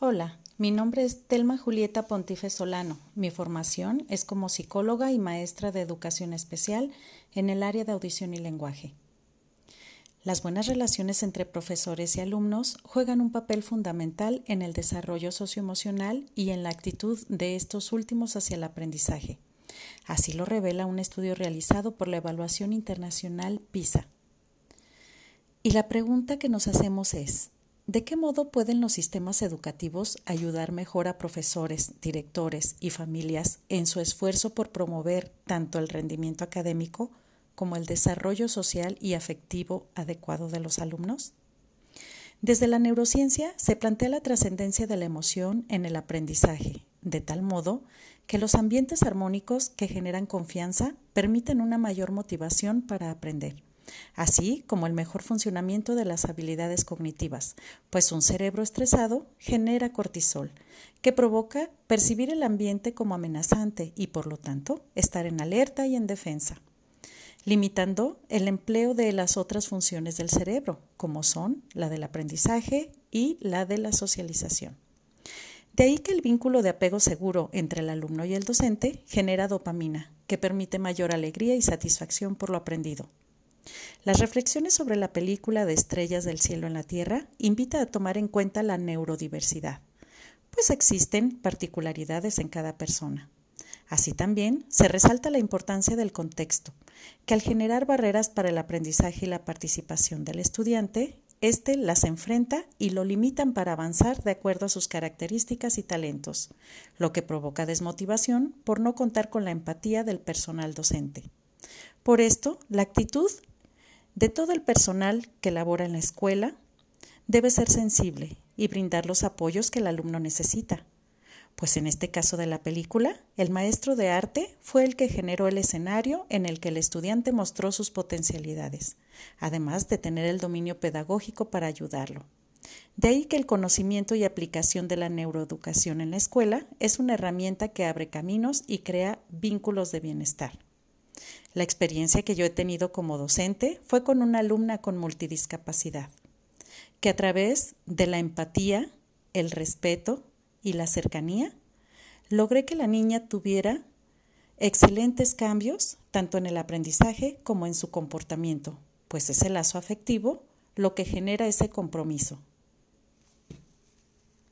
Hola, mi nombre es Telma Julieta Pontife Solano. Mi formación es como psicóloga y maestra de educación especial en el área de audición y lenguaje. Las buenas relaciones entre profesores y alumnos juegan un papel fundamental en el desarrollo socioemocional y en la actitud de estos últimos hacia el aprendizaje. Así lo revela un estudio realizado por la Evaluación Internacional PISA. Y la pregunta que nos hacemos es, ¿De qué modo pueden los sistemas educativos ayudar mejor a profesores, directores y familias en su esfuerzo por promover tanto el rendimiento académico como el desarrollo social y afectivo adecuado de los alumnos? Desde la neurociencia se plantea la trascendencia de la emoción en el aprendizaje, de tal modo que los ambientes armónicos que generan confianza permiten una mayor motivación para aprender así como el mejor funcionamiento de las habilidades cognitivas, pues un cerebro estresado genera cortisol, que provoca percibir el ambiente como amenazante y por lo tanto estar en alerta y en defensa, limitando el empleo de las otras funciones del cerebro, como son la del aprendizaje y la de la socialización. De ahí que el vínculo de apego seguro entre el alumno y el docente genera dopamina, que permite mayor alegría y satisfacción por lo aprendido, las reflexiones sobre la película de Estrellas del Cielo en la Tierra invita a tomar en cuenta la neurodiversidad, pues existen particularidades en cada persona. Así también se resalta la importancia del contexto, que al generar barreras para el aprendizaje y la participación del estudiante, éste las enfrenta y lo limitan para avanzar de acuerdo a sus características y talentos, lo que provoca desmotivación por no contar con la empatía del personal docente. Por esto, la actitud de todo el personal que labora en la escuela debe ser sensible y brindar los apoyos que el alumno necesita. Pues en este caso de la película, el maestro de arte fue el que generó el escenario en el que el estudiante mostró sus potencialidades, además de tener el dominio pedagógico para ayudarlo. De ahí que el conocimiento y aplicación de la neuroeducación en la escuela es una herramienta que abre caminos y crea vínculos de bienestar. La experiencia que yo he tenido como docente fue con una alumna con multidiscapacidad, que a través de la empatía, el respeto y la cercanía, logré que la niña tuviera excelentes cambios tanto en el aprendizaje como en su comportamiento, pues es el lazo afectivo lo que genera ese compromiso,